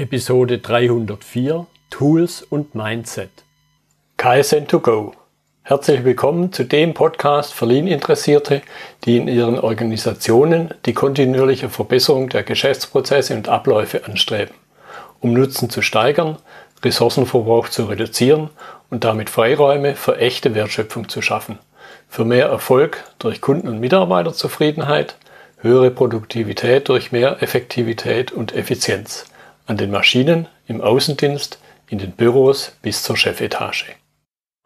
Episode 304 Tools und Mindset. KSN2Go. Herzlich willkommen zu dem Podcast für Lean-Interessierte, die in ihren Organisationen die kontinuierliche Verbesserung der Geschäftsprozesse und Abläufe anstreben, um Nutzen zu steigern, Ressourcenverbrauch zu reduzieren und damit Freiräume für echte Wertschöpfung zu schaffen, für mehr Erfolg durch Kunden- und Mitarbeiterzufriedenheit, höhere Produktivität durch mehr Effektivität und Effizienz an den Maschinen, im Außendienst, in den Büros bis zur Chefetage.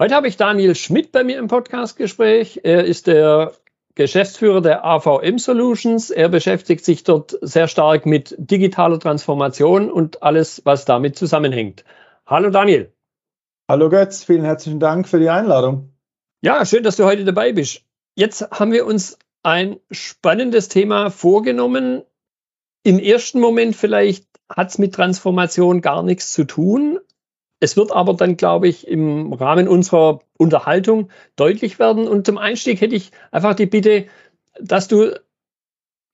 Heute habe ich Daniel Schmidt bei mir im Podcastgespräch. Er ist der Geschäftsführer der AVM Solutions. Er beschäftigt sich dort sehr stark mit digitaler Transformation und alles, was damit zusammenhängt. Hallo Daniel. Hallo Götz, vielen herzlichen Dank für die Einladung. Ja, schön, dass du heute dabei bist. Jetzt haben wir uns ein spannendes Thema vorgenommen. Im ersten Moment vielleicht hat es mit Transformation gar nichts zu tun. Es wird aber dann, glaube ich, im Rahmen unserer Unterhaltung deutlich werden. Und zum Einstieg hätte ich einfach die Bitte, dass du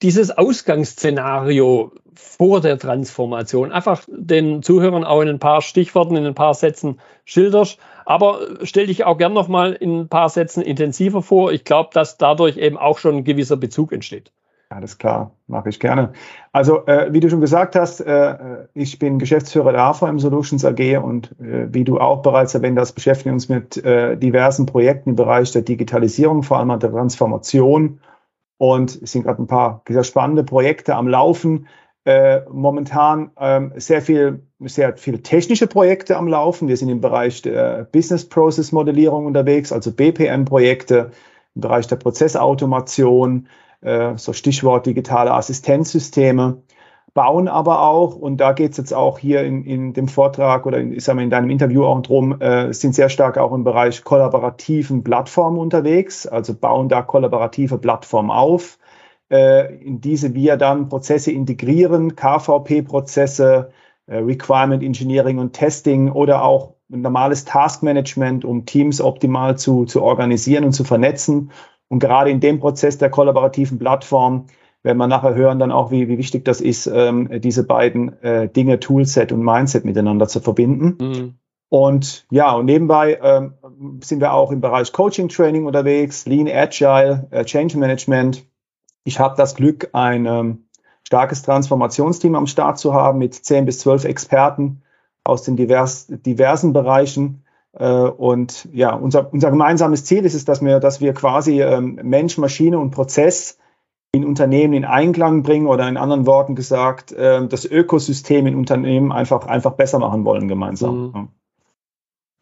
dieses Ausgangsszenario vor der Transformation einfach den Zuhörern auch in ein paar Stichworten, in ein paar Sätzen schilderst. Aber stell dich auch gern nochmal in ein paar Sätzen intensiver vor. Ich glaube, dass dadurch eben auch schon ein gewisser Bezug entsteht. Alles klar, mache ich gerne. Also, äh, wie du schon gesagt hast, äh, ich bin Geschäftsführer der AVM Solutions AG und äh, wie du auch bereits erwähnt hast, beschäftigen uns mit äh, diversen Projekten im Bereich der Digitalisierung, vor allem der Transformation. Und es sind gerade ein paar sehr spannende Projekte am Laufen. Äh, momentan ähm, sehr viel, sehr viele technische Projekte am Laufen. Wir sind im Bereich der Business Process Modellierung unterwegs, also BPM-Projekte, im Bereich der Prozessautomation, äh, so Stichwort digitale Assistenzsysteme, bauen aber auch, und da geht es jetzt auch hier in, in dem Vortrag oder in, ich sag mal, in deinem Interview auch drum, äh, sind sehr stark auch im Bereich kollaborativen Plattformen unterwegs, also bauen da kollaborative Plattformen auf, äh, in diese wir dann Prozesse integrieren, KVP-Prozesse, äh, Requirement Engineering und Testing oder auch normales Taskmanagement, um Teams optimal zu, zu organisieren und zu vernetzen und gerade in dem Prozess der kollaborativen Plattform werden wir nachher hören dann auch, wie, wie wichtig das ist, ähm, diese beiden äh, Dinge, Toolset und Mindset miteinander zu verbinden. Mhm. Und ja, und nebenbei ähm, sind wir auch im Bereich Coaching Training unterwegs, Lean Agile, äh, Change Management. Ich habe das Glück, ein ähm, starkes Transformationsteam am Start zu haben mit zehn bis zwölf Experten aus den divers, diversen Bereichen. Äh, und ja, unser, unser gemeinsames Ziel ist es, dass wir, dass wir quasi ähm, Mensch, Maschine und Prozess in Unternehmen in Einklang bringen oder in anderen Worten gesagt, äh, das Ökosystem in Unternehmen einfach, einfach besser machen wollen gemeinsam. Mhm.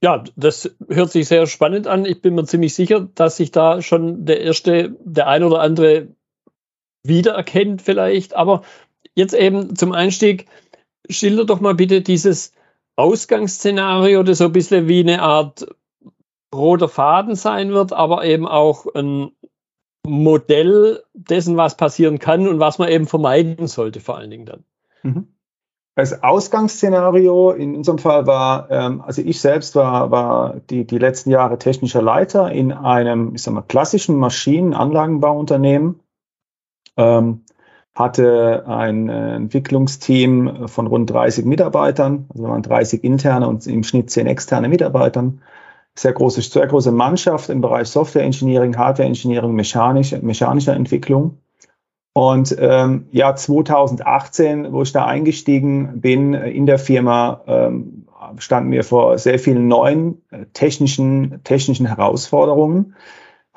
Ja, das hört sich sehr spannend an. Ich bin mir ziemlich sicher, dass sich da schon der erste, der ein oder andere wiedererkennt vielleicht. Aber jetzt eben zum Einstieg, schilder doch mal bitte dieses Ausgangsszenario, das so ein bisschen wie eine Art roter Faden sein wird, aber eben auch ein Modell dessen, was passieren kann und was man eben vermeiden sollte, vor allen Dingen dann. Mhm. Das Ausgangsszenario in unserem Fall war, ähm, also ich selbst war, war die, die letzten Jahre technischer Leiter in einem, ich sag mal, klassischen Maschinenanlagenbauunternehmen. Ähm, hatte ein äh, Entwicklungsteam von rund 30 Mitarbeitern, also wir waren 30 interne und im Schnitt 10 externe Mitarbeitern. Sehr große, sehr große Mannschaft im Bereich Software Engineering, Hardware Engineering, mechanische, mechanischer Entwicklung. Und ähm, ja, 2018, wo ich da eingestiegen bin in der Firma, ähm, standen wir vor sehr vielen neuen äh, technischen, technischen Herausforderungen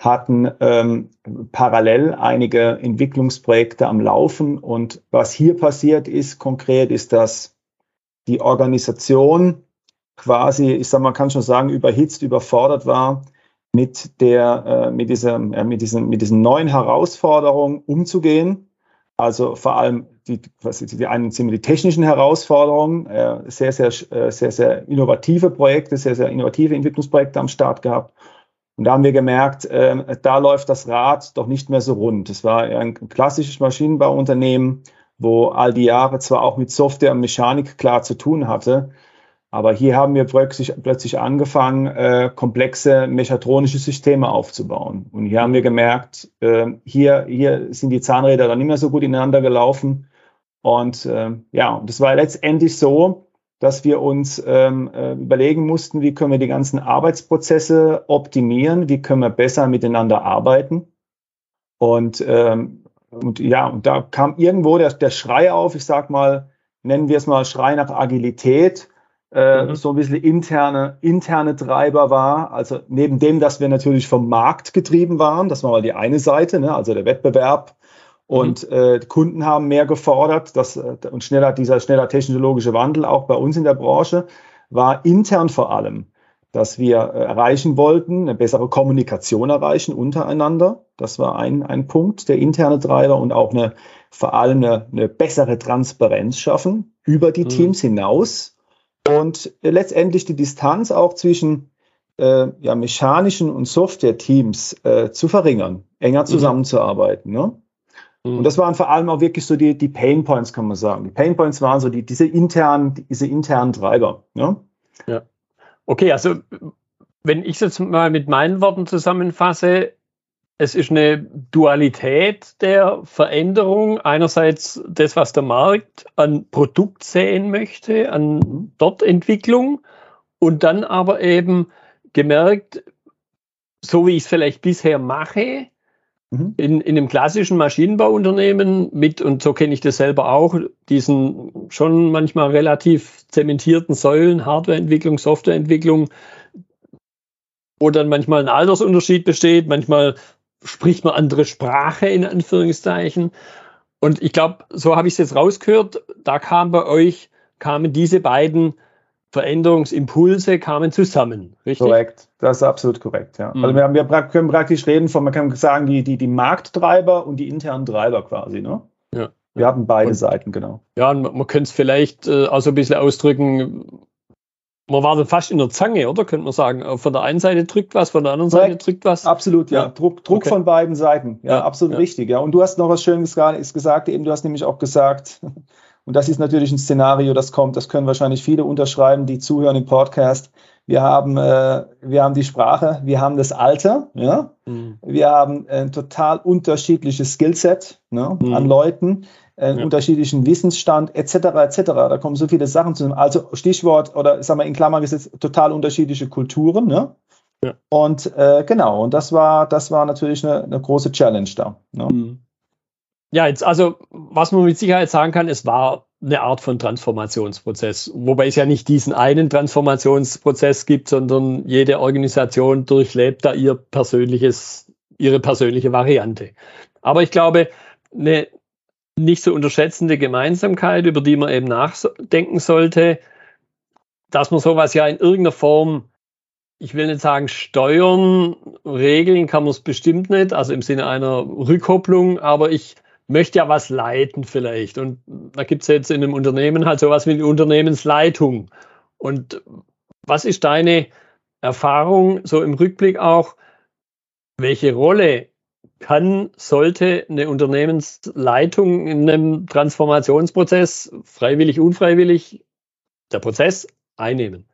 hatten ähm, parallel einige Entwicklungsprojekte am Laufen. Und was hier passiert ist konkret, ist, dass die Organisation quasi, ich sag mal, kann schon sagen, überhitzt, überfordert war, mit der, äh, mit dieser, äh, mit diesen, mit diesen neuen Herausforderungen umzugehen. Also vor allem die, was die einen sind die technischen Herausforderungen, äh, sehr, sehr, äh, sehr, sehr innovative Projekte, sehr, sehr innovative Entwicklungsprojekte am Start gehabt und da haben wir gemerkt, äh, da läuft das Rad doch nicht mehr so rund. Es war ein klassisches Maschinenbauunternehmen, wo all die Jahre zwar auch mit Software und Mechanik klar zu tun hatte, aber hier haben wir plötzlich, plötzlich angefangen, äh, komplexe mechatronische Systeme aufzubauen. Und hier haben wir gemerkt, äh, hier, hier sind die Zahnräder dann nicht mehr so gut ineinander gelaufen. Und äh, ja, das war letztendlich so, dass wir uns ähm, äh, überlegen mussten, wie können wir die ganzen Arbeitsprozesse optimieren, wie können wir besser miteinander arbeiten. Und, ähm, und ja, und da kam irgendwo der, der Schrei auf, ich sag mal, nennen wir es mal Schrei nach Agilität, äh, mhm. so ein bisschen interne, interne Treiber war. Also neben dem, dass wir natürlich vom Markt getrieben waren, das war mal die eine Seite, ne, also der Wettbewerb und mhm. äh, Kunden haben mehr gefordert, dass, äh, und schneller, dieser schneller technologische Wandel auch bei uns in der Branche war intern vor allem, dass wir äh, erreichen wollten, eine bessere Kommunikation erreichen untereinander. Das war ein, ein Punkt, der interne Treiber und auch eine, vor allem eine, eine bessere Transparenz schaffen über die mhm. Teams hinaus und äh, letztendlich die Distanz auch zwischen äh, ja, mechanischen und Software-Teams äh, zu verringern, enger mhm. zusammenzuarbeiten. Ne? Mhm. Und das waren vor allem auch wirklich so die, die Pain Points, kann man sagen. Die Pain Points waren so die, diese internen, diese internen Treiber. Ja? ja. Okay, also wenn ich es jetzt mal mit meinen Worten zusammenfasse, es ist eine Dualität der Veränderung. Einerseits das, was der Markt an Produkt sehen möchte, an mhm. dort Entwicklung und dann aber eben gemerkt, so wie ich es vielleicht bisher mache, Mhm. In, in einem klassischen Maschinenbauunternehmen mit, und so kenne ich das selber auch, diesen schon manchmal relativ zementierten Säulen, Hardwareentwicklung, Softwareentwicklung, wo dann manchmal ein Altersunterschied besteht, manchmal spricht man andere Sprache in Anführungszeichen. Und ich glaube, so habe ich es jetzt rausgehört, da kam bei euch, kamen diese beiden Veränderungsimpulse kamen zusammen, richtig? Korrekt, das ist absolut korrekt, ja. Mhm. Also wir, haben, wir können praktisch reden von, man kann sagen, die, die, die Markttreiber und die internen Treiber quasi, ne? Ja. Wir haben beide und, Seiten, genau. Ja, und man, man könnte es vielleicht äh, auch so ein bisschen ausdrücken, man war dann fast in der Zange, oder? Könnte man sagen. Von der einen Seite drückt was, von der anderen Seite drückt was. Absolut, ja. ja. Druck, Druck okay. von beiden Seiten. Ja, ja absolut ja. richtig. Ja. Und du hast noch was Schönes gesagt, eben, du hast nämlich auch gesagt, und das ist natürlich ein Szenario, das kommt, das können wahrscheinlich viele unterschreiben, die zuhören im Podcast. Wir haben, äh, wir haben die Sprache, wir haben das Alter, ja? Mhm. wir haben ein total unterschiedliches Skillset ne, mhm. an Leuten, einen ja. unterschiedlichen Wissensstand etc. etc. Da kommen so viele Sachen zusammen. Also Stichwort oder sagen wir in Klammern gesetzt, total unterschiedliche Kulturen. Ne? Ja. Und äh, genau, und das war, das war natürlich eine, eine große Challenge da. Ne? Mhm. Ja, jetzt also, was man mit Sicherheit sagen kann, es war eine Art von Transformationsprozess, wobei es ja nicht diesen einen Transformationsprozess gibt, sondern jede Organisation durchlebt da ihr persönliches, ihre persönliche Variante. Aber ich glaube, eine nicht zu unterschätzende Gemeinsamkeit, über die man eben nachdenken sollte, dass man sowas ja in irgendeiner Form, ich will nicht sagen steuern, regeln kann man es bestimmt nicht, also im Sinne einer Rückkopplung, aber ich möchte ja was leiten vielleicht. Und da gibt es jetzt in einem Unternehmen halt sowas wie eine Unternehmensleitung. Und was ist deine Erfahrung so im Rückblick auch? Welche Rolle kann, sollte eine Unternehmensleitung in einem Transformationsprozess, freiwillig, unfreiwillig, der Prozess einnehmen?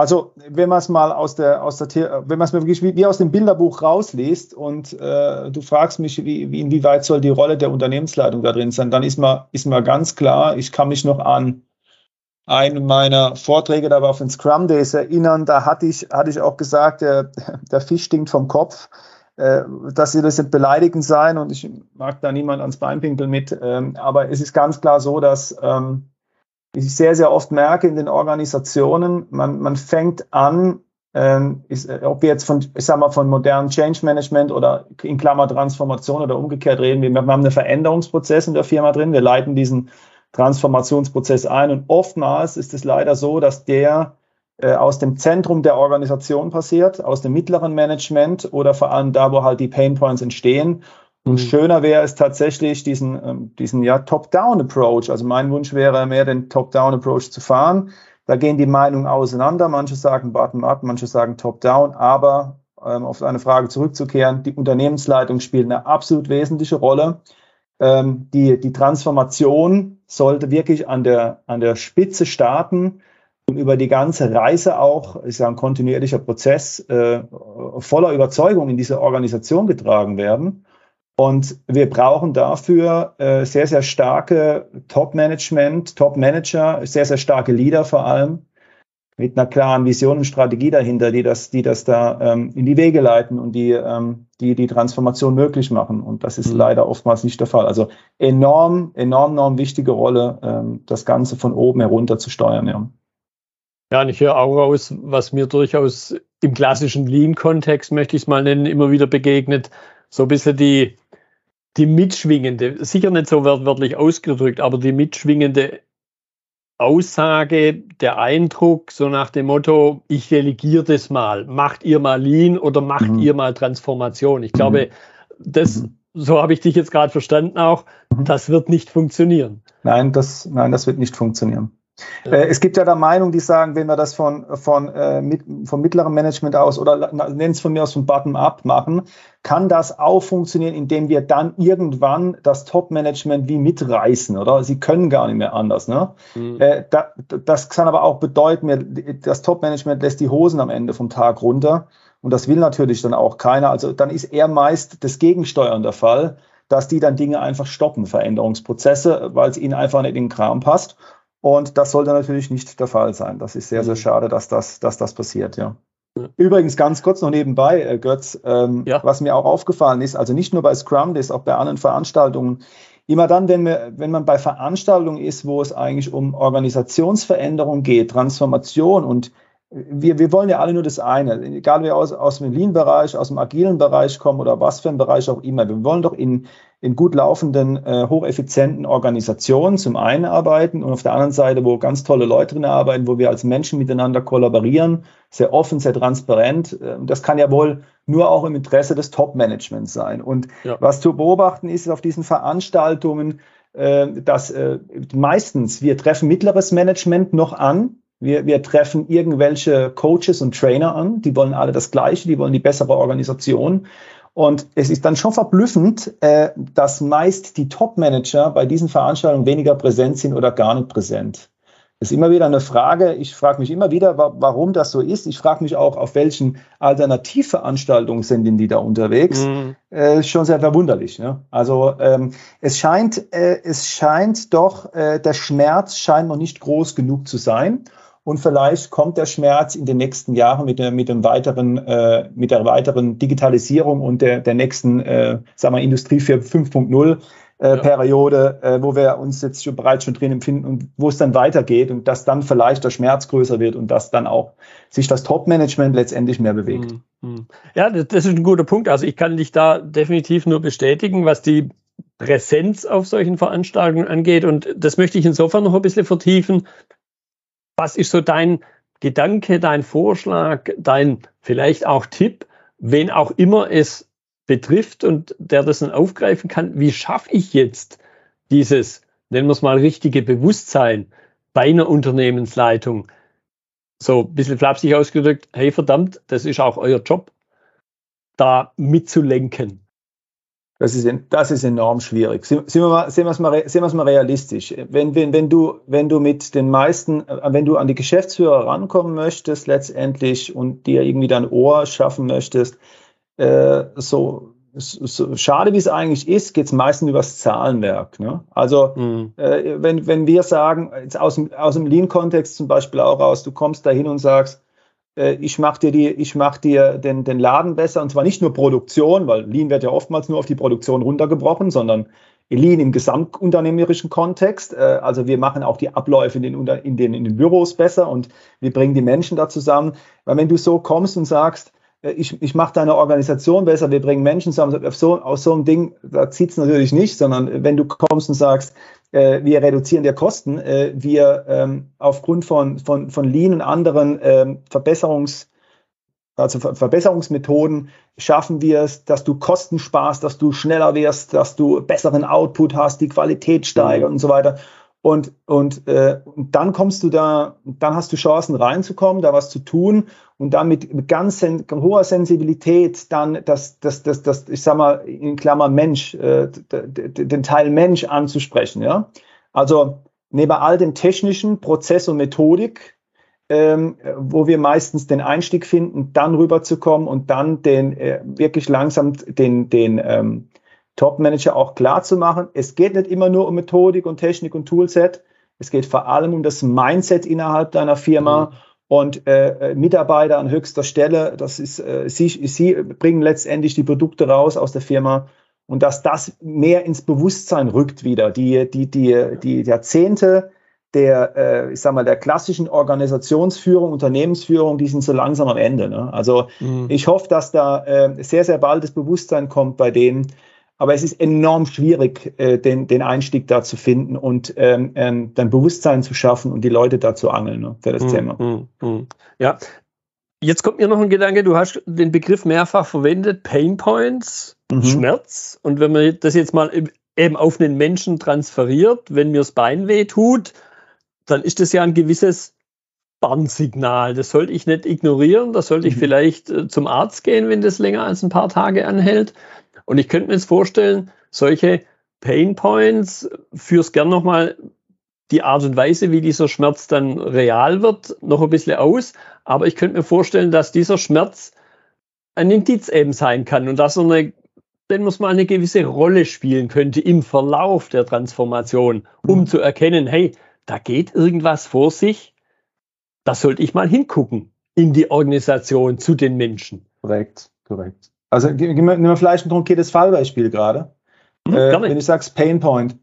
Also, wenn man es mal aus der, aus der, wenn man es wirklich wie, wie, aus dem Bilderbuch rausliest und äh, du fragst mich, wie, wie, inwieweit soll die Rolle der Unternehmensleitung da drin sein, dann ist mir, ist mir ganz klar, ich kann mich noch an einen meiner Vorträge da war auf den Scrum Days erinnern, da hatte ich, hatte ich auch gesagt, der, der Fisch stinkt vom Kopf, äh, dass sie das nicht beleidigend sein und ich mag da niemand ans Bein pinkeln mit, ähm, aber es ist ganz klar so, dass ähm, ich sehr, sehr oft merke in den Organisationen, man, man fängt an, ähm, ist, äh, ob wir jetzt von, ich sag mal, von modernen Change Management oder in Klammer Transformation oder umgekehrt reden, wir, wir haben einen Veränderungsprozess in der Firma drin, wir leiten diesen Transformationsprozess ein und oftmals ist es leider so, dass der äh, aus dem Zentrum der Organisation passiert, aus dem mittleren Management oder vor allem da, wo halt die Pain Points entstehen und mhm. schöner wäre es tatsächlich, diesen, ähm, diesen ja, Top-Down-Approach. Also mein Wunsch wäre mehr, den Top-Down-Approach zu fahren. Da gehen die Meinungen auseinander. Manche sagen Bottom-up, manche sagen Top-Down. Aber ähm, auf eine Frage zurückzukehren, die Unternehmensleitung spielt eine absolut wesentliche Rolle. Ähm, die, die Transformation sollte wirklich an der, an der Spitze starten und über die ganze Reise auch, ist ja ein kontinuierlicher Prozess, äh, voller Überzeugung in diese Organisation getragen werden. Und wir brauchen dafür äh, sehr, sehr starke Top-Management, Top-Manager, sehr, sehr starke Leader vor allem, mit einer klaren Vision und Strategie dahinter, die das, die das da ähm, in die Wege leiten und die, ähm, die die Transformation möglich machen. Und das ist mhm. leider oftmals nicht der Fall. Also enorm, enorm, enorm wichtige Rolle, ähm, das Ganze von oben herunter zu steuern. Ja. Ja, und ich höre auch raus, was mir durchaus im klassischen Lean-Kontext, möchte ich es mal nennen, immer wieder begegnet, so ein bisschen die, die mitschwingende, sicher nicht so wörtlich ausgedrückt, aber die mitschwingende Aussage, der Eindruck, so nach dem Motto, ich delegiere das mal, macht ihr mal Lean oder macht mhm. ihr mal Transformation. Ich glaube, mhm. das, mhm. so habe ich dich jetzt gerade verstanden auch, mhm. das wird nicht funktionieren. Nein, das, nein, das wird nicht funktionieren. Ja. Äh, es gibt ja da Meinungen, die sagen, wenn wir das von, von, äh, mit, vom mittleren Management aus oder nennen es von mir aus von Bottom-up machen, kann das auch funktionieren, indem wir dann irgendwann das Top-Management wie mitreißen, oder? Sie können gar nicht mehr anders. Ne? Mhm. Äh, da, das kann aber auch bedeuten, das Top-Management lässt die Hosen am Ende vom Tag runter. Und das will natürlich dann auch keiner. Also dann ist eher meist das Gegensteuern der Fall, dass die dann Dinge einfach stoppen, Veränderungsprozesse, weil es ihnen einfach nicht in den Kram passt. Und das sollte natürlich nicht der Fall sein. Das ist sehr, sehr mhm. schade, dass das, dass das passiert, ja. Übrigens ganz kurz noch nebenbei, äh, Götz, ähm, ja. was mir auch aufgefallen ist, also nicht nur bei Scrum, das ist auch bei anderen Veranstaltungen, immer dann, wenn, wir, wenn man bei Veranstaltungen ist, wo es eigentlich um Organisationsveränderung geht, Transformation und wir, wir wollen ja alle nur das eine, egal wie aus, aus dem Lean-Bereich, aus dem agilen Bereich kommen oder was für ein Bereich auch immer. Wir wollen doch in, in gut laufenden, äh, hocheffizienten Organisationen zum einen arbeiten und auf der anderen Seite, wo ganz tolle Leute drin arbeiten, wo wir als Menschen miteinander kollaborieren, sehr offen, sehr transparent. Äh, das kann ja wohl nur auch im Interesse des Top-Managements sein. Und ja. was zu beobachten ist auf diesen Veranstaltungen, äh, dass äh, meistens wir treffen mittleres Management noch an, wir, wir treffen irgendwelche Coaches und Trainer an, die wollen alle das Gleiche, die wollen die bessere Organisation. Und es ist dann schon verblüffend, äh, dass meist die Top-Manager bei diesen Veranstaltungen weniger präsent sind oder gar nicht präsent. Das ist immer wieder eine Frage. Ich frage mich immer wieder, warum das so ist. Ich frage mich auch, auf welchen Alternativveranstaltungen sind denn die da unterwegs. Mhm. Äh, schon sehr verwunderlich. Ne? Also ähm, es scheint, äh, es scheint doch, äh, der Schmerz scheint noch nicht groß genug zu sein. Und vielleicht kommt der Schmerz in den nächsten Jahren mit der, mit dem weiteren, äh, mit der weiteren Digitalisierung und der, der nächsten, äh, sagen wir, Industrie 4.5.0 äh, ja. Periode, äh, wo wir uns jetzt schon bereits schon drin empfinden und wo es dann weitergeht und dass dann vielleicht der Schmerz größer wird und dass dann auch sich das Top-Management letztendlich mehr bewegt. Mhm. Ja, das ist ein guter Punkt. Also ich kann dich da definitiv nur bestätigen, was die Präsenz auf solchen Veranstaltungen angeht. Und das möchte ich insofern noch ein bisschen vertiefen, was ist so dein Gedanke, dein Vorschlag, dein vielleicht auch Tipp, wen auch immer es betrifft und der das dann aufgreifen kann? Wie schaffe ich jetzt dieses, nennen wir es mal, richtige Bewusstsein bei einer Unternehmensleitung? So ein bisschen flapsig ausgedrückt, hey verdammt, das ist auch euer Job, da mitzulenken. Das ist, das ist enorm schwierig. Sehen wir, mal, sehen, wir es mal, sehen wir es mal realistisch. Wenn, wenn, wenn, du, wenn du mit den meisten, äh, wenn du an die Geschäftsführer rankommen möchtest letztendlich und dir irgendwie dein Ohr schaffen möchtest, äh, so, so schade wie es eigentlich ist, geht es meistens übers Zahlenwerk. Ne? Also mhm. äh, wenn, wenn wir sagen, jetzt aus dem, aus dem Lean-Kontext zum Beispiel auch raus, du kommst da hin und sagst, ich mache dir, die, ich mach dir den, den Laden besser und zwar nicht nur Produktion, weil Lean wird ja oftmals nur auf die Produktion runtergebrochen, sondern Lean im gesamtunternehmerischen Kontext. Äh, also wir machen auch die Abläufe in den, in, den, in den Büros besser und wir bringen die Menschen da zusammen. Weil wenn du so kommst und sagst, äh, ich, ich mache deine Organisation besser, wir bringen Menschen zusammen, so, aus so einem Ding, da zieht es natürlich nicht, sondern wenn du kommst und sagst, äh, wir reduzieren der Kosten, äh, wir ähm, aufgrund von, von, von Lean und anderen ähm, Verbesserungs- also Ver Verbesserungsmethoden schaffen wir es, dass du Kosten sparst, dass du schneller wirst, dass du besseren Output hast, die Qualität steigert mhm. und so weiter. Und, und, äh, und dann kommst du da, dann hast du Chancen reinzukommen, da was zu tun und dann mit, ganz sen hoher Sensibilität dann das, das, das, das, ich sag mal, in Klammer Mensch, äh, den Teil Mensch anzusprechen. Ja? Also neben all dem technischen Prozess und Methodik, ähm, wo wir meistens den Einstieg finden, dann rüberzukommen und dann den äh, wirklich langsam den, den ähm, Top-Manager auch klar zu machen, es geht nicht immer nur um Methodik und Technik und Toolset, es geht vor allem um das Mindset innerhalb deiner Firma. Mhm. Und äh, Mitarbeiter an höchster Stelle, das ist, äh, sie, sie bringen letztendlich die Produkte raus aus der Firma und dass das mehr ins Bewusstsein rückt wieder. Die, die, die, die Jahrzehnte der, äh, ich sag mal, der klassischen Organisationsführung, Unternehmensführung, die sind so langsam am Ende. Ne? Also mhm. ich hoffe, dass da äh, sehr, sehr bald das Bewusstsein kommt bei denen. Aber es ist enorm schwierig, äh, den, den Einstieg da zu finden und ähm, ähm, dann Bewusstsein zu schaffen und die Leute da zu angeln ne, für das mhm. Thema. Mhm. Ja, Jetzt kommt mir noch ein Gedanke, du hast den Begriff mehrfach verwendet, Pain Points, mhm. Schmerz. Und wenn man das jetzt mal eben auf einen Menschen transferiert, wenn mir das Bein weh tut, dann ist das ja ein gewisses Warnsignal. Das sollte ich nicht ignorieren. Da sollte ich mhm. vielleicht äh, zum Arzt gehen, wenn das länger als ein paar Tage anhält. Und ich könnte mir jetzt vorstellen, solche Pain Points führst gern nochmal die Art und Weise, wie dieser Schmerz dann real wird, noch ein bisschen aus. Aber ich könnte mir vorstellen, dass dieser Schmerz ein Indiz eben sein kann und dass er eine, den muss man eine gewisse Rolle spielen könnte im Verlauf der Transformation, um mhm. zu erkennen, hey, da geht irgendwas vor sich, da sollte ich mal hingucken in die Organisation zu den Menschen. Korrekt, korrekt. Also nehmen wir vielleicht ein konkretes Fallbeispiel gerade. Mhm, äh, wenn du sagst Pain Point,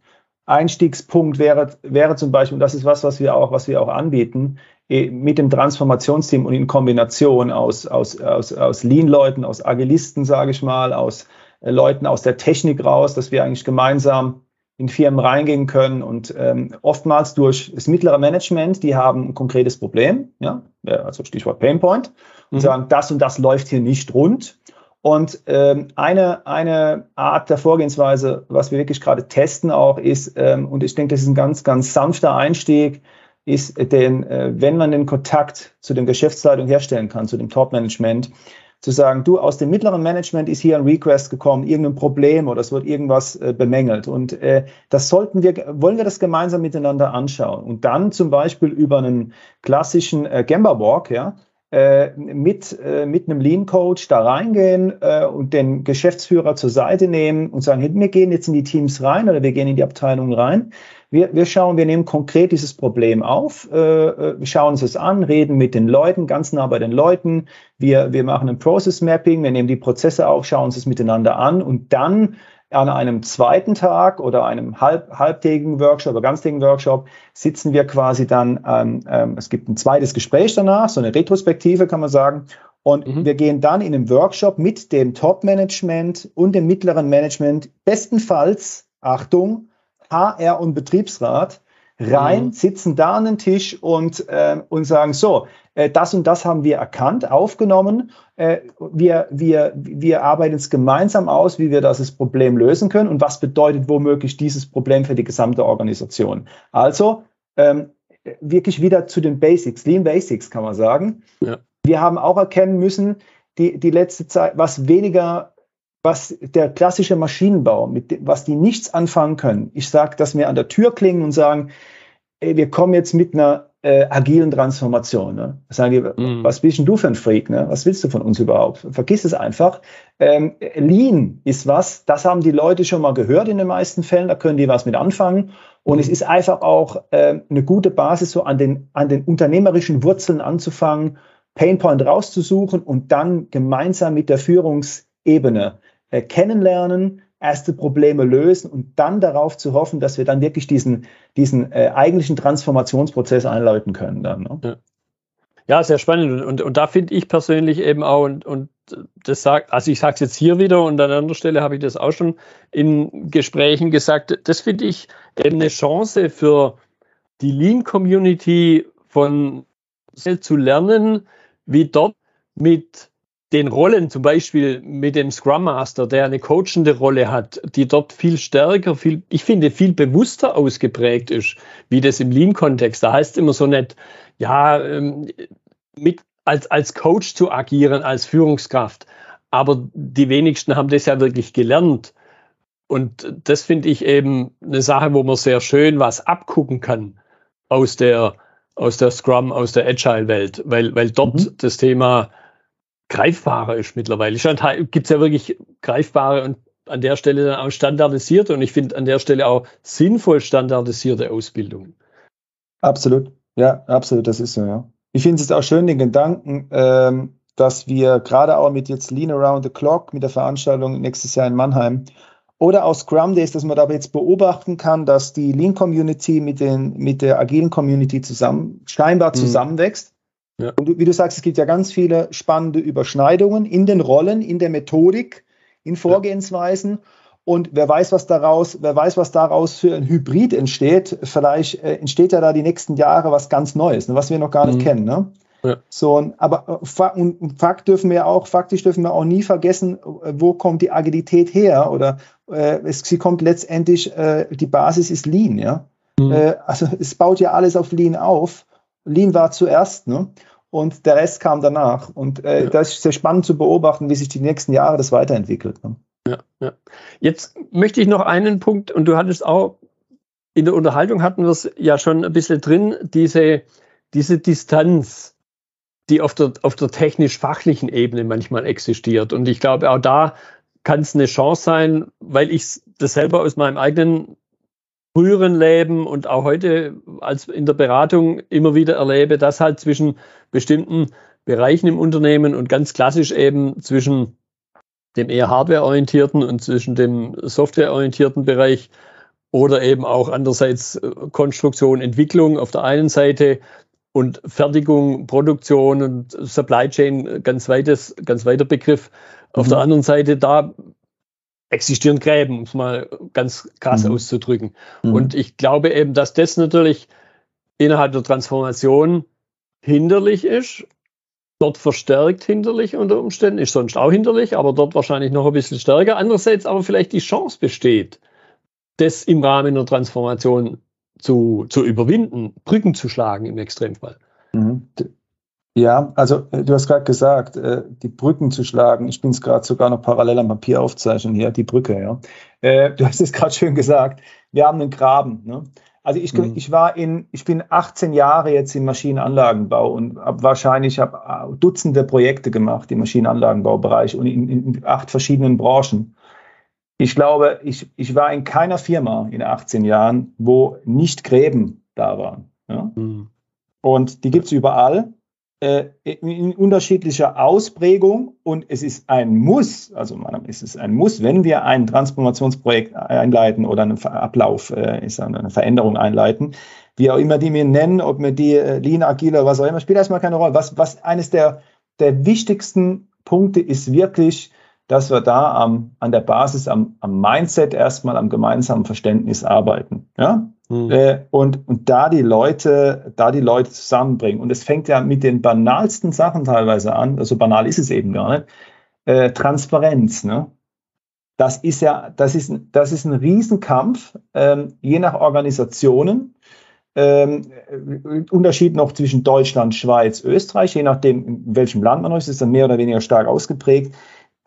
Einstiegspunkt wäre, wäre zum Beispiel, und das ist was, was wir auch, was wir auch anbieten, eh, mit dem Transformationsteam und in Kombination aus, aus, aus, aus Lean-Leuten, aus Agilisten, sage ich mal, aus äh, Leuten aus der Technik raus, dass wir eigentlich gemeinsam in Firmen reingehen können und ähm, oftmals durch das mittlere Management, die haben ein konkretes Problem, ja, also Stichwort Painpoint, und mhm. sagen, das und das läuft hier nicht rund. Und ähm, eine, eine Art der Vorgehensweise, was wir wirklich gerade testen auch, ist, ähm, und ich denke, das ist ein ganz, ganz sanfter Einstieg, ist, denn, äh, wenn man den Kontakt zu der Geschäftsleitung herstellen kann, zu dem Top-Management, zu sagen, du, aus dem mittleren Management ist hier ein Request gekommen, irgendein Problem oder es wird irgendwas äh, bemängelt. Und äh, das sollten wir, wollen wir das gemeinsam miteinander anschauen. Und dann zum Beispiel über einen klassischen äh, Gamba Walk, ja, äh, mit, äh, mit einem Lean Coach da reingehen äh, und den Geschäftsführer zur Seite nehmen und sagen, hey, wir gehen jetzt in die Teams rein oder wir gehen in die Abteilung rein. Wir, wir schauen, wir nehmen konkret dieses Problem auf, äh, äh, schauen uns es an, reden mit den Leuten, ganz nah bei den Leuten. Wir, wir machen ein Process Mapping, wir nehmen die Prozesse auf, schauen uns es miteinander an und dann an einem zweiten Tag oder einem halb, halbtägigen Workshop oder ganztägigen Workshop sitzen wir quasi dann, ähm, ähm, es gibt ein zweites Gespräch danach, so eine Retrospektive kann man sagen. Und mhm. wir gehen dann in einem Workshop mit dem Top-Management und dem mittleren Management, bestenfalls, Achtung, HR und Betriebsrat rein, mhm. sitzen da an den Tisch und, äh, und sagen, so, äh, das und das haben wir erkannt, aufgenommen. Äh, wir, wir, wir arbeiten es gemeinsam aus, wie wir das Problem lösen können und was bedeutet womöglich dieses Problem für die gesamte Organisation. Also ähm, wirklich wieder zu den Basics, Lean Basics kann man sagen. Ja. Wir haben auch erkennen müssen, die, die letzte Zeit, was weniger was der klassische Maschinenbau, mit dem, was die nichts anfangen können. Ich sage, dass wir an der Tür klingen und sagen, ey, wir kommen jetzt mit einer äh, agilen Transformation. Ne? Sagen die, mm. was bist denn du für ein Freak? Ne? Was willst du von uns überhaupt? Vergiss es einfach. Ähm, Lean ist was, das haben die Leute schon mal gehört in den meisten Fällen, da können die was mit anfangen. Und es ist einfach auch äh, eine gute Basis, so an den, an den unternehmerischen Wurzeln anzufangen, Painpoint rauszusuchen und dann gemeinsam mit der Führungsebene äh, kennenlernen, erste Probleme lösen und dann darauf zu hoffen, dass wir dann wirklich diesen, diesen äh, eigentlichen Transformationsprozess einläuten können. Dann, ne? ja. ja. sehr spannend. Und, und da finde ich persönlich eben auch, und, und das sagt, also ich sage es jetzt hier wieder und an anderer Stelle habe ich das auch schon in Gesprächen gesagt, das finde ich eben eine Chance für die Lean-Community von zu lernen, wie dort mit den Rollen, zum Beispiel mit dem Scrum Master, der eine coachende Rolle hat, die dort viel stärker, viel, ich finde, viel bewusster ausgeprägt ist, wie das im Lean-Kontext. Da heißt es immer so nett, ja, ähm, mit, als, als Coach zu agieren, als Führungskraft. Aber die wenigsten haben das ja wirklich gelernt. Und das finde ich eben eine Sache, wo man sehr schön was abgucken kann aus der, aus der Scrum, aus der Agile-Welt, weil, weil dort mhm. das Thema greifbarer ist mittlerweile. Gibt es ja wirklich greifbare und an der Stelle dann auch standardisierte und ich finde an der Stelle auch sinnvoll standardisierte Ausbildung. Absolut, ja, absolut, das ist so, ja. Ich finde es auch schön, den Gedanken, ähm, dass wir gerade auch mit jetzt Lean Around the Clock, mit der Veranstaltung nächstes Jahr in Mannheim oder aus Scrum Days, dass man da jetzt beobachten kann, dass die Lean Community mit, den, mit der agilen Community zusammen, scheinbar mhm. Ja. Und wie du sagst, es gibt ja ganz viele spannende Überschneidungen in den Rollen, in der Methodik, in Vorgehensweisen. Und wer weiß, was daraus, wer weiß, was daraus für ein Hybrid entsteht. Vielleicht äh, entsteht ja da die nächsten Jahre was ganz Neues, ne, was wir noch gar nicht mhm. kennen. Ne? Ja. So, aber äh, und Fakt dürfen wir auch, faktisch dürfen wir auch nie vergessen, äh, wo kommt die Agilität her? Oder äh, es, sie kommt letztendlich, äh, die Basis ist Lean, ja. Mhm. Äh, also es baut ja alles auf Lean auf. Lean war zuerst, ne? Und der Rest kam danach. Und äh, ja. das ist sehr spannend zu beobachten, wie sich die nächsten Jahre das weiterentwickelt. Ne? Ja, ja. Jetzt möchte ich noch einen Punkt, und du hattest auch in der Unterhaltung hatten wir es ja schon ein bisschen drin, diese, diese Distanz, die auf der, auf der technisch-fachlichen Ebene manchmal existiert. Und ich glaube, auch da kann es eine Chance sein, weil ich das selber aus meinem eigenen früheren Leben und auch heute als in der Beratung immer wieder erlebe, dass halt zwischen bestimmten Bereichen im Unternehmen und ganz klassisch eben zwischen dem eher hardwareorientierten und zwischen dem softwareorientierten Bereich oder eben auch andererseits äh, Konstruktion, Entwicklung auf der einen Seite und Fertigung, Produktion und Supply Chain ganz weites, ganz weiter Begriff. Auf mhm. der anderen Seite da existieren Gräben, um es mal ganz krass mhm. auszudrücken. Mhm. Und ich glaube eben, dass das natürlich innerhalb der Transformation hinderlich ist, dort verstärkt hinderlich unter Umständen, ist sonst auch hinderlich, aber dort wahrscheinlich noch ein bisschen stärker. Andererseits aber vielleicht die Chance besteht, das im Rahmen der Transformation zu, zu überwinden, Brücken zu schlagen im Extremfall. Mhm. Ja, also äh, du hast gerade gesagt, äh, die Brücken zu schlagen. Ich bin es gerade sogar noch parallel am Papier aufzeichnen hier, die Brücke, ja. Äh, du hast es gerade schön gesagt. Wir haben einen Graben. Ne? Also ich, mhm. ich war in, ich bin 18 Jahre jetzt im Maschinenanlagenbau und habe wahrscheinlich hab Dutzende Projekte gemacht im Maschinenanlagenbaubereich und in, in acht verschiedenen Branchen. Ich glaube, ich, ich war in keiner Firma in 18 Jahren, wo nicht Gräben da waren. Ja? Mhm. Und die gibt es überall in unterschiedlicher Ausprägung und es ist ein Muss, also es ist ein Muss, wenn wir ein Transformationsprojekt einleiten oder einen Ablauf, äh, ist eine Veränderung einleiten, wie auch immer die mir nennen, ob wir die äh, Lean, Agile, was auch immer, spielt erstmal keine Rolle. Was, was eines der, der wichtigsten Punkte ist wirklich, dass wir da am, an der Basis, am, am Mindset erstmal, am gemeinsamen Verständnis arbeiten. Ja? Mhm. Äh, und, und da die Leute, da die Leute zusammenbringen. Und es fängt ja mit den banalsten Sachen teilweise an, also banal ist es eben gar nicht. Äh, Transparenz, ne? Das ist ja, das ist, das ist ein Riesenkampf, ähm, je nach Organisationen. Ähm, Unterschied noch zwischen Deutschland, Schweiz, Österreich, je nachdem, in welchem Land man ist, ist dann mehr oder weniger stark ausgeprägt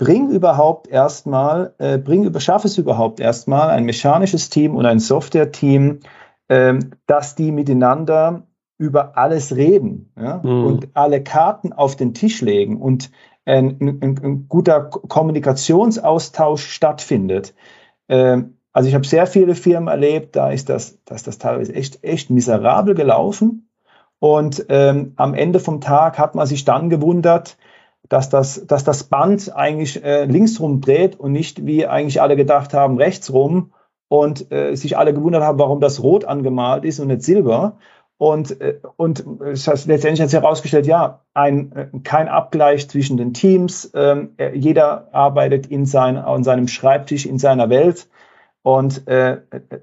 bring überhaupt erstmal, äh, bring, schaff es überhaupt erstmal ein mechanisches Team und ein Software-Team, ähm, dass die miteinander über alles reden ja? mhm. und alle Karten auf den Tisch legen und ein, ein, ein guter Kommunikationsaustausch stattfindet. Ähm, also ich habe sehr viele Firmen erlebt, da ist das, dass das teilweise echt, echt miserabel gelaufen. Und ähm, am Ende vom Tag hat man sich dann gewundert, dass das, dass das Band eigentlich äh, links rum dreht und nicht, wie eigentlich alle gedacht haben, rechts rum und äh, sich alle gewundert haben, warum das rot angemalt ist und nicht silber. Und, äh, und das heißt, letztendlich hat sich herausgestellt, ja, ein, äh, kein Abgleich zwischen den Teams. Ähm, äh, jeder arbeitet in, sein, an seinem Schreibtisch, in seiner Welt. Und äh,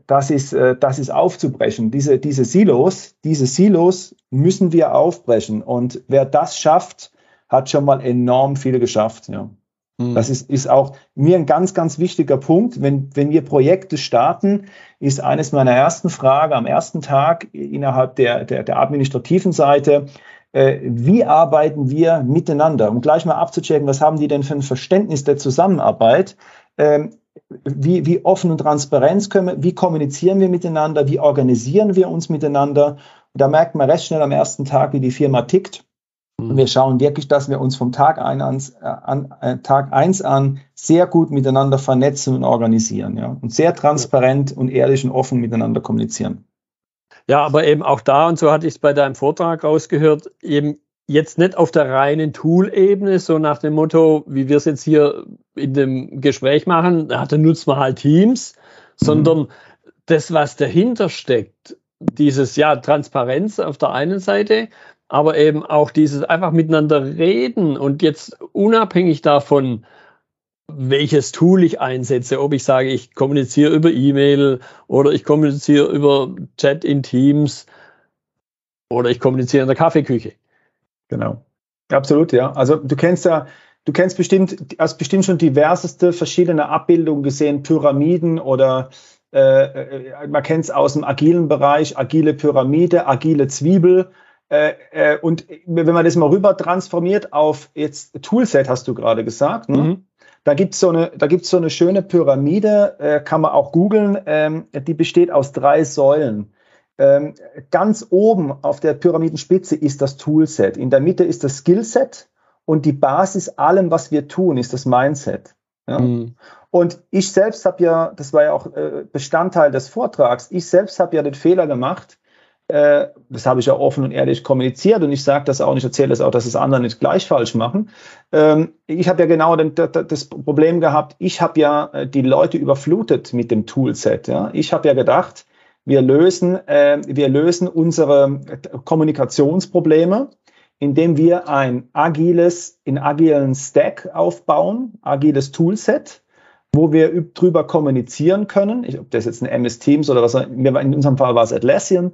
das, ist, äh, das ist aufzubrechen. Diese, diese Silos, diese Silos müssen wir aufbrechen. Und wer das schafft, hat schon mal enorm viel geschafft. Ja. Mhm. Das ist, ist auch mir ein ganz, ganz wichtiger Punkt. Wenn, wenn wir Projekte starten, ist eines meiner ersten Fragen am ersten Tag innerhalb der, der, der administrativen Seite, äh, wie arbeiten wir miteinander? Um gleich mal abzuchecken, was haben die denn für ein Verständnis der Zusammenarbeit? Ähm, wie, wie offen und transparent können wir, wie kommunizieren wir miteinander, wie organisieren wir uns miteinander? Und da merkt man recht schnell am ersten Tag, wie die Firma tickt. Und wir schauen wirklich, dass wir uns vom Tag, ein ans, äh, an, äh, Tag eins an sehr gut miteinander vernetzen und organisieren. Ja? Und sehr transparent und ehrlich und offen miteinander kommunizieren. Ja, aber eben auch da, und so hatte ich es bei deinem Vortrag rausgehört, eben jetzt nicht auf der reinen Tool-Ebene, so nach dem Motto, wie wir es jetzt hier in dem Gespräch machen, da nutzt man halt Teams, mhm. sondern das, was dahinter steckt, dieses ja Transparenz auf der einen Seite, aber eben auch dieses einfach miteinander reden und jetzt unabhängig davon, welches Tool ich einsetze, ob ich sage, ich kommuniziere über E-Mail oder ich kommuniziere über Chat in Teams oder ich kommuniziere in der Kaffeeküche. Genau. Absolut, ja. Also du kennst ja, du kennst bestimmt, hast bestimmt schon diverseste verschiedene Abbildungen gesehen, Pyramiden oder äh, äh man kennt es aus dem agilen Bereich, agile Pyramide, agile Zwiebel. Äh, äh, und wenn man das mal rüber transformiert auf jetzt Toolset, hast du gerade gesagt, ne? Mhm. Da gibt's so eine, da gibt's so eine schöne Pyramide, äh, kann man auch googeln. Ähm, die besteht aus drei Säulen. Ähm, ganz oben auf der Pyramidenspitze ist das Toolset. In der Mitte ist das Skillset und die Basis allem, was wir tun, ist das Mindset. Ja? Mhm. Und ich selbst habe ja, das war ja auch äh, Bestandteil des Vortrags, ich selbst habe ja den Fehler gemacht, äh, das habe ich ja offen und ehrlich kommuniziert und ich sage das auch nicht, erzähle das auch, dass es andere nicht gleich falsch machen. Ähm, ich habe ja genau den, das Problem gehabt, ich habe ja äh, die Leute überflutet mit dem Toolset. Ja? Ich habe ja gedacht, wir lösen, äh, wir lösen unsere Kommunikationsprobleme, indem wir ein agiles, in agilen Stack aufbauen, agiles Toolset, wo wir drüber kommunizieren können. Ich, ob das jetzt ein MS Teams oder was, in unserem Fall war es Atlassian,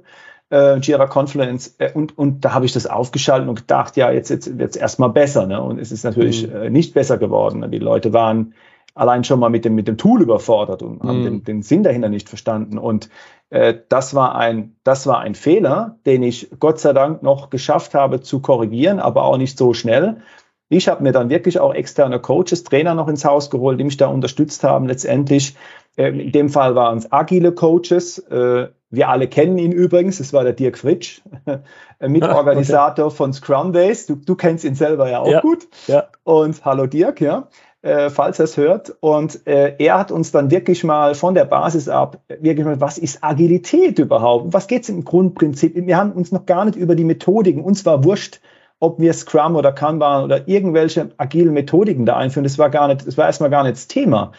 äh, Jira Confluence äh, und, und da habe ich das aufgeschaltet und gedacht, ja, jetzt, jetzt wird es erstmal besser. Ne? Und es ist natürlich mhm. äh, nicht besser geworden. Die Leute waren allein schon mal mit dem, mit dem Tool überfordert und haben mhm. den, den Sinn dahinter nicht verstanden. Und äh, das, war ein, das war ein Fehler, den ich Gott sei Dank noch geschafft habe zu korrigieren, aber auch nicht so schnell. Ich habe mir dann wirklich auch externe Coaches, Trainer noch ins Haus geholt, die mich da unterstützt haben. Letztendlich, in dem Fall waren es agile Coaches. Äh, wir alle kennen ihn übrigens, es war der Dirk Fritsch, Mitorganisator okay. von Scrum Days. Du, du, kennst ihn selber ja auch ja, gut. Ja. Und hallo Dirk, ja äh, falls er es hört. Und äh, er hat uns dann wirklich mal von der Basis ab, wirklich mal, was ist Agilität überhaupt? Was geht es im Grundprinzip? Wir haben uns noch gar nicht über die Methodiken, uns war wurscht, ob wir Scrum oder Kanban oder irgendwelche agilen Methodiken da einführen. Das war gar nicht, das war erstmal gar nicht das Thema.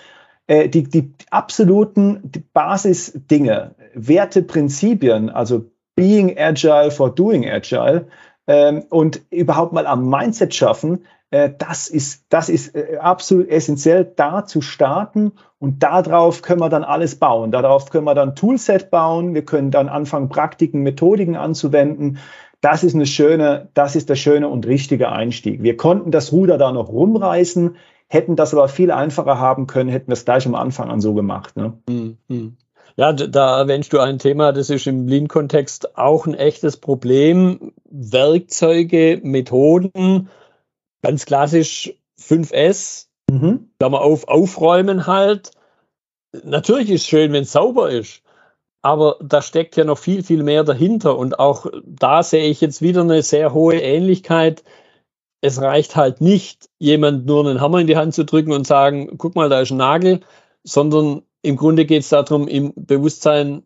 Äh, die, die absoluten Basisdinge, Werte, Prinzipien, also Being Agile for Doing Agile, ähm, und überhaupt mal am Mindset schaffen, äh, das ist, das ist äh, absolut essentiell, da zu starten und darauf können wir dann alles bauen. Darauf können wir dann Toolset bauen, wir können dann anfangen, Praktiken, Methodiken anzuwenden. Das ist eine schöne, das ist der schöne und richtige Einstieg. Wir konnten das Ruder da noch rumreißen, hätten das aber viel einfacher haben können, hätten wir es gleich am Anfang an so gemacht. Ne? Mhm. Ja, da erwähnst du ein Thema, das ist im Lean-Kontext auch ein echtes Problem. Werkzeuge, Methoden, ganz klassisch 5S, mhm. Klammer auf, aufräumen halt. Natürlich ist es schön, wenn es sauber ist, aber da steckt ja noch viel, viel mehr dahinter. Und auch da sehe ich jetzt wieder eine sehr hohe Ähnlichkeit. Es reicht halt nicht, jemand nur einen Hammer in die Hand zu drücken und sagen, guck mal, da ist ein Nagel, sondern im Grunde geht es darum, im Bewusstsein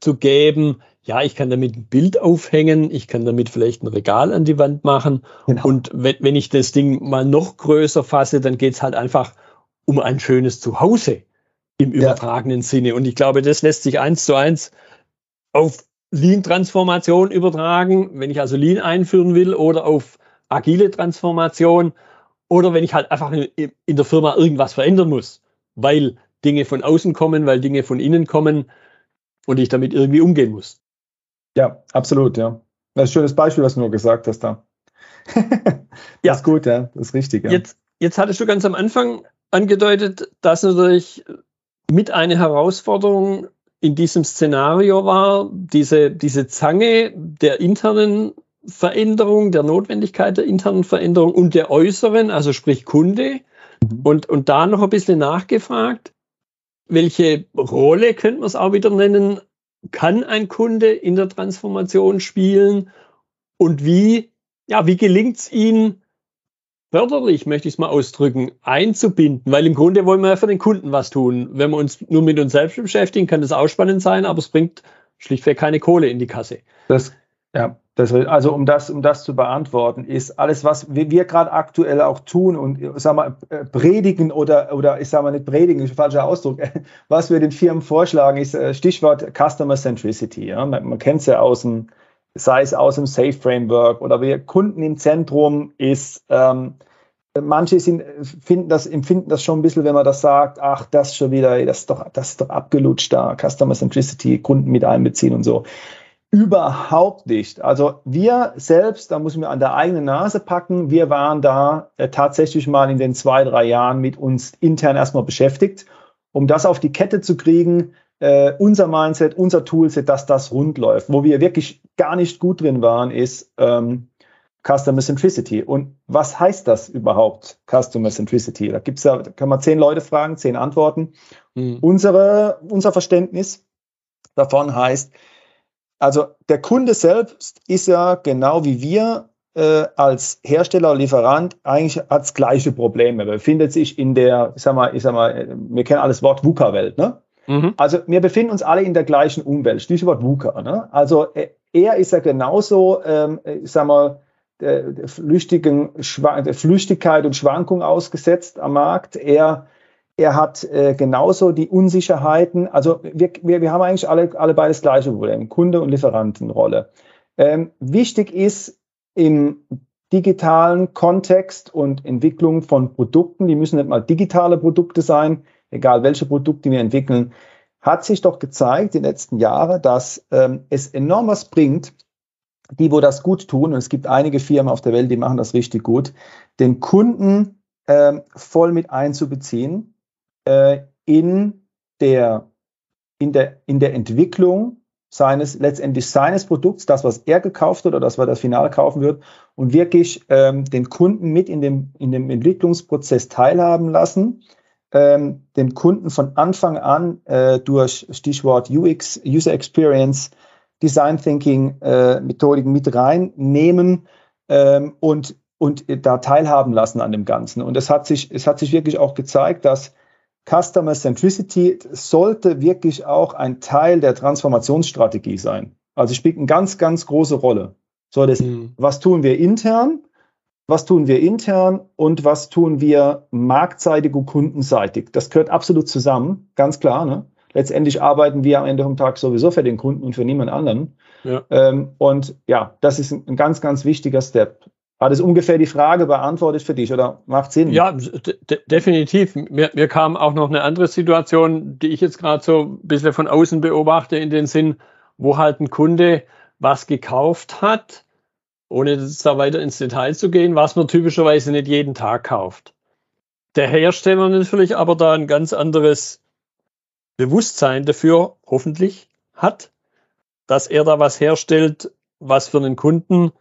zu geben, ja, ich kann damit ein Bild aufhängen, ich kann damit vielleicht ein Regal an die Wand machen. Genau. Und wenn, wenn ich das Ding mal noch größer fasse, dann geht es halt einfach um ein schönes Zuhause im übertragenen ja. Sinne. Und ich glaube, das lässt sich eins zu eins auf Lean-Transformation übertragen, wenn ich also Lean einführen will oder auf agile Transformation oder wenn ich halt einfach in, in der Firma irgendwas verändern muss, weil Dinge von außen kommen, weil Dinge von innen kommen und ich damit irgendwie umgehen muss. Ja, absolut, ja. Das ist ein schönes Beispiel, was du nur gesagt hast da. das ja. ist gut, ja, das ist richtig. Ja. Jetzt, jetzt hattest du ganz am Anfang angedeutet, dass natürlich mit einer Herausforderung in diesem Szenario war, diese, diese Zange der internen Veränderung, der Notwendigkeit der internen Veränderung und der äußeren, also sprich Kunde. Mhm. Und, und da noch ein bisschen nachgefragt, welche Rolle könnte man es auch wieder nennen, kann ein Kunde in der Transformation spielen und wie ja, wie gelingt es Ihnen, förderlich, möchte ich es mal ausdrücken, einzubinden? Weil im Grunde wollen wir ja für den Kunden was tun. Wenn wir uns nur mit uns selbst beschäftigen, kann das auch spannend sein, aber es bringt schlichtweg keine Kohle in die Kasse. Das, ja, das, also um das, um das zu beantworten, ist alles, was wir, wir gerade aktuell auch tun und sag mal, äh, predigen oder, oder ich sage mal nicht predigen, ist ein falscher Ausdruck, was wir den Firmen vorschlagen, ist äh, Stichwort Customer Centricity. Ja? Man, man kennt es ja aus dem, sei es aus dem Safe Framework oder wir Kunden im Zentrum ist, ähm, manche sind, finden das, empfinden das schon ein bisschen, wenn man das sagt, ach, das schon wieder, das ist doch, das ist doch abgelutscht da, Customer Centricity, Kunden mit einbeziehen und so. Überhaupt nicht. Also wir selbst, da muss ich mir an der eigenen Nase packen, wir waren da äh, tatsächlich mal in den zwei, drei Jahren mit uns intern erstmal beschäftigt, um das auf die Kette zu kriegen, äh, unser Mindset, unser Toolset, dass das rund läuft. Wo wir wirklich gar nicht gut drin waren, ist ähm, Customer Centricity. Und was heißt das überhaupt, Customer Centricity? Da gibt's ja, da kann man zehn Leute fragen, zehn Antworten. Mhm. Unsere, unser Verständnis davon heißt, also der Kunde selbst ist ja genau wie wir äh, als Hersteller, Lieferant eigentlich hat das gleiche Problem. Er befindet sich in der, ich sag mal, ich sag mal, wir kennen alles Wort VUCA-Welt, ne? Mhm. Also wir befinden uns alle in der gleichen Umwelt, Stichwort VUCA. Ne? Also äh, er ist ja genauso, ähm, ich sag mal, der, der, flüchtigen, der Flüchtigkeit und Schwankung ausgesetzt am Markt. Er er hat äh, genauso die Unsicherheiten. Also wir, wir, wir haben eigentlich alle, alle beide das gleiche Problem, Kunde- und Lieferantenrolle. Ähm, wichtig ist im digitalen Kontext und Entwicklung von Produkten, die müssen nicht mal digitale Produkte sein, egal welche Produkte wir entwickeln, hat sich doch gezeigt in den letzten Jahren, dass ähm, es enorm was bringt, die, wo das gut tun, und es gibt einige Firmen auf der Welt, die machen das richtig gut, den Kunden ähm, voll mit einzubeziehen äh, in, der, in, der, in der Entwicklung seines, letztendlich seines Produkts, das, was er gekauft hat oder das, was er final kaufen wird, und wirklich ähm, den Kunden mit in dem, in dem Entwicklungsprozess teilhaben lassen, ähm, den Kunden von Anfang an äh, durch Stichwort UX, User Experience, Design Thinking äh, Methodiken mit reinnehmen ähm, und, und da teilhaben lassen an dem Ganzen. Und es hat sich, es hat sich wirklich auch gezeigt, dass Customer Centricity sollte wirklich auch ein Teil der Transformationsstrategie sein. Also spielt eine ganz, ganz große Rolle. So, das, mhm. was tun wir intern? Was tun wir intern und was tun wir marktseitig und kundenseitig? Das gehört absolut zusammen, ganz klar. Ne? Letztendlich arbeiten wir am Ende vom Tag sowieso für den Kunden und für niemand anderen. Ja. Ähm, und ja, das ist ein ganz, ganz wichtiger Step. War das ungefähr die Frage beantwortet für dich oder macht Sinn? Ja, de definitiv. Mir, mir kam auch noch eine andere Situation, die ich jetzt gerade so ein bisschen von außen beobachte, in den Sinn, wo halt ein Kunde was gekauft hat, ohne jetzt da weiter ins Detail zu gehen, was man typischerweise nicht jeden Tag kauft. Der Hersteller natürlich aber da ein ganz anderes Bewusstsein dafür hoffentlich hat, dass er da was herstellt, was für einen Kunden